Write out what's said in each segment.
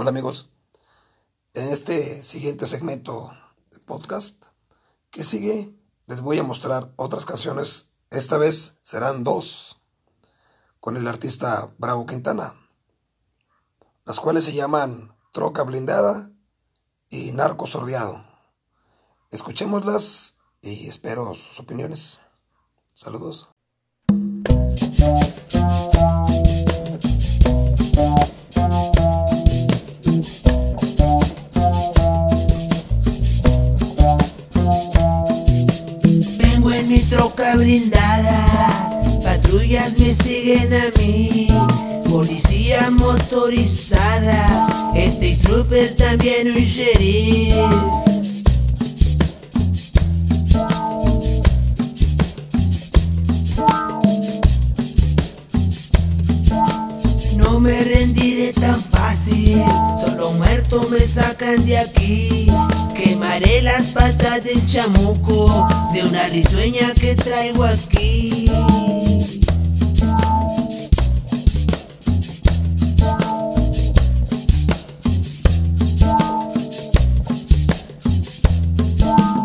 Hola amigos, en este siguiente segmento del podcast que sigue les voy a mostrar otras canciones, esta vez serán dos, con el artista Bravo Quintana, las cuales se llaman Troca Blindada y Narco Sordeado. Escuchémoslas y espero sus opiniones. Saludos. Troca blindada, patrullas me siguen a mí, policía motorizada, este trooper también un sheriff. No me rendiré tan fácil, solo muerto me sacan de aquí. Quemaré las patas del chamuco de una risueña que traigo aquí.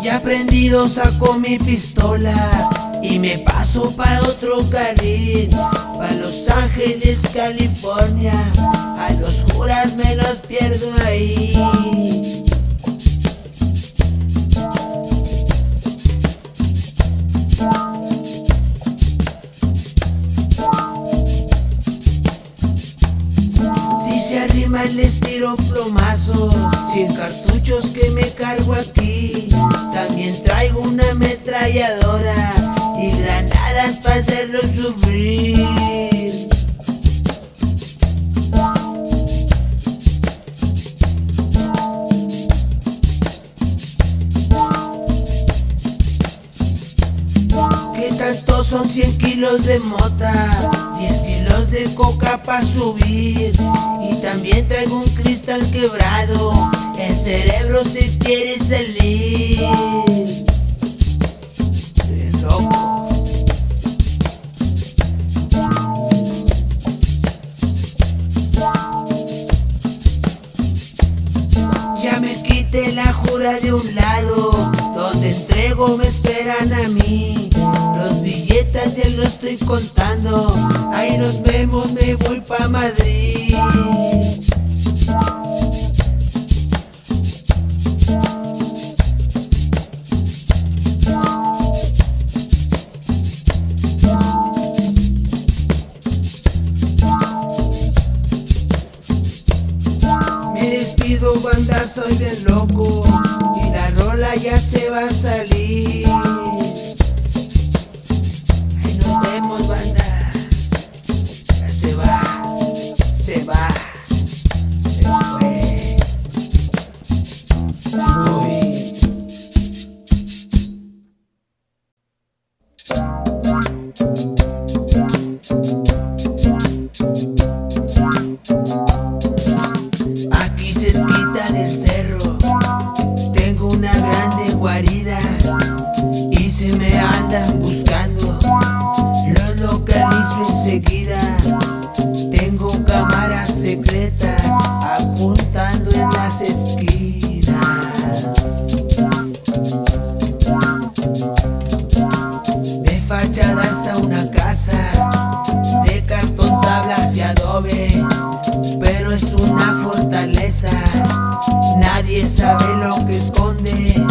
Ya prendido saco mi pistola y me paso para otro carril, para Los Ángeles, California. A los juras me los pierdo ahí. Les tiro plomazos, cien cartuchos que me cargo aquí. También traigo una ametralladora y granadas para hacerlos sufrir. ¿Qué tanto son 100 kilos de mota? 10 kilos de coca para subir. Y también traigo un cristal quebrado. El cerebro se quiere salir. A mí. Los billetes ya los estoy contando, ahí nos vemos, me voy pa' Madrid. Me despido banda, soy bien loco ya se va a salir. Ahí nos vemos banda, ya se va, buscando los localizo enseguida. Tengo cámaras secretas apuntando en las esquinas. De fachada hasta una casa, de cartón, tablas y adobe, pero es una fortaleza. Nadie sabe lo que esconde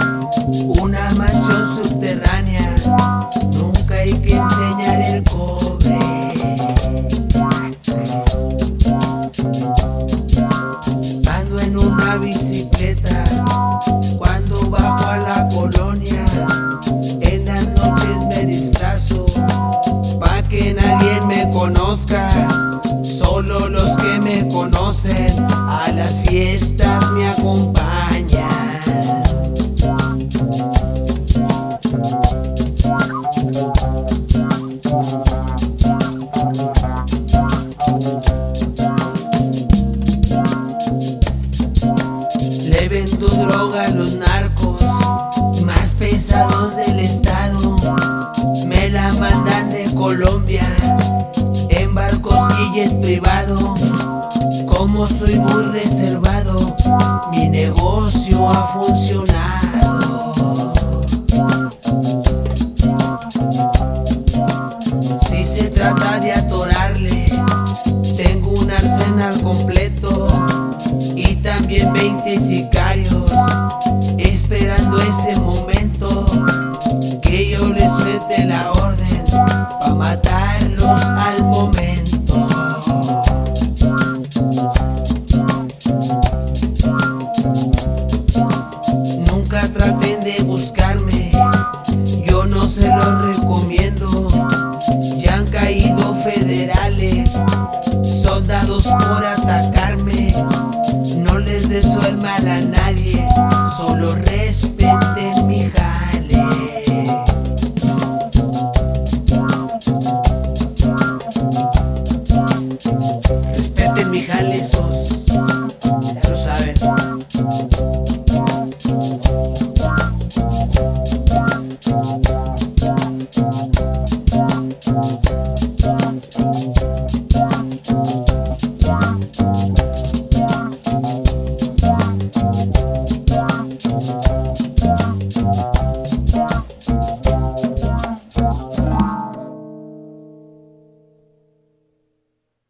del estado. Me la mandan de Colombia en barcos y jet privado. Como soy muy reservado, mi negocio ha funcionado. Si se trata de atorarle, tengo un arsenal completo y también 20 sicarios esperando ese momento